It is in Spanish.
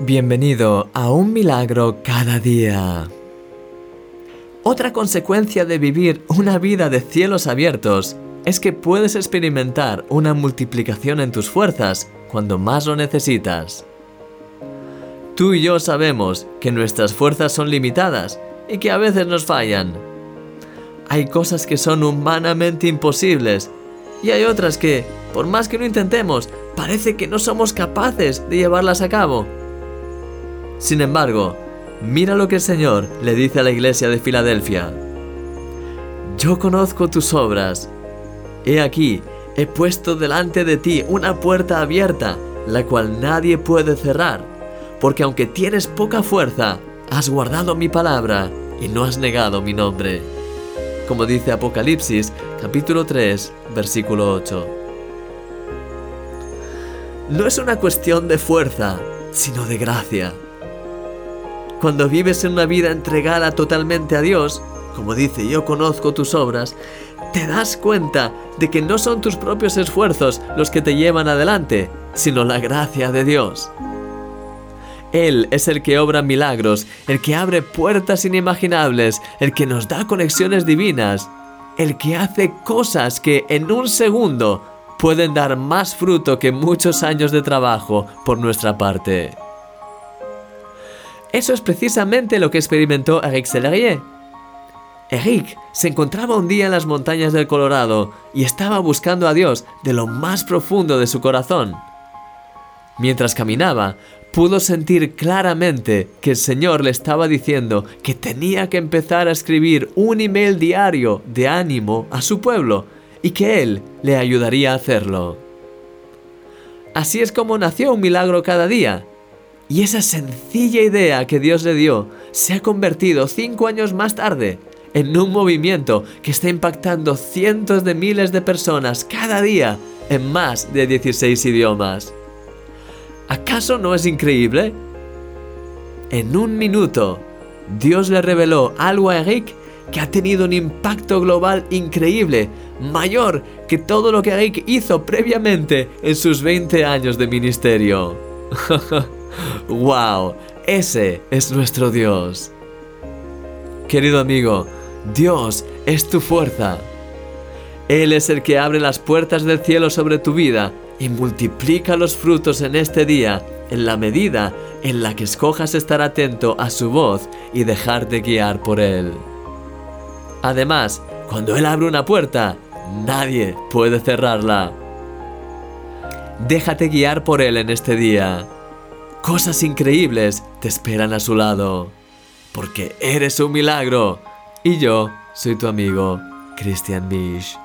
Bienvenido a un milagro cada día. Otra consecuencia de vivir una vida de cielos abiertos es que puedes experimentar una multiplicación en tus fuerzas cuando más lo necesitas. Tú y yo sabemos que nuestras fuerzas son limitadas y que a veces nos fallan. Hay cosas que son humanamente imposibles y hay otras que, por más que lo intentemos, parece que no somos capaces de llevarlas a cabo. Sin embargo, mira lo que el Señor le dice a la iglesia de Filadelfia. Yo conozco tus obras. He aquí, he puesto delante de ti una puerta abierta, la cual nadie puede cerrar, porque aunque tienes poca fuerza, has guardado mi palabra y no has negado mi nombre. Como dice Apocalipsis capítulo 3, versículo 8. No es una cuestión de fuerza, sino de gracia. Cuando vives en una vida entregada totalmente a Dios, como dice, yo conozco tus obras, te das cuenta de que no son tus propios esfuerzos los que te llevan adelante, sino la gracia de Dios. Él es el que obra milagros, el que abre puertas inimaginables, el que nos da conexiones divinas, el que hace cosas que en un segundo pueden dar más fruto que muchos años de trabajo por nuestra parte. Eso es precisamente lo que experimentó Eric Sellerier. Eric se encontraba un día en las montañas del Colorado y estaba buscando a Dios de lo más profundo de su corazón. Mientras caminaba, pudo sentir claramente que el Señor le estaba diciendo que tenía que empezar a escribir un email diario de ánimo a su pueblo y que Él le ayudaría a hacerlo. Así es como nació un milagro cada día y esa sencilla idea que Dios le dio se ha convertido cinco años más tarde en un movimiento que está impactando cientos de miles de personas cada día en más de 16 idiomas. ¿Acaso no es increíble? En un minuto, Dios le reveló algo a Eric que ha tenido un impacto global increíble, mayor que todo lo que Eric hizo previamente en sus 20 años de ministerio. ¡Wow! Ese es nuestro Dios. Querido amigo, Dios es tu fuerza. Él es el que abre las puertas del cielo sobre tu vida y multiplica los frutos en este día en la medida en la que escojas estar atento a su voz y dejarte guiar por Él. Además, cuando Él abre una puerta, nadie puede cerrarla. Déjate guiar por Él en este día. Cosas increíbles te esperan a su lado, porque eres un milagro y yo soy tu amigo Christian Bish.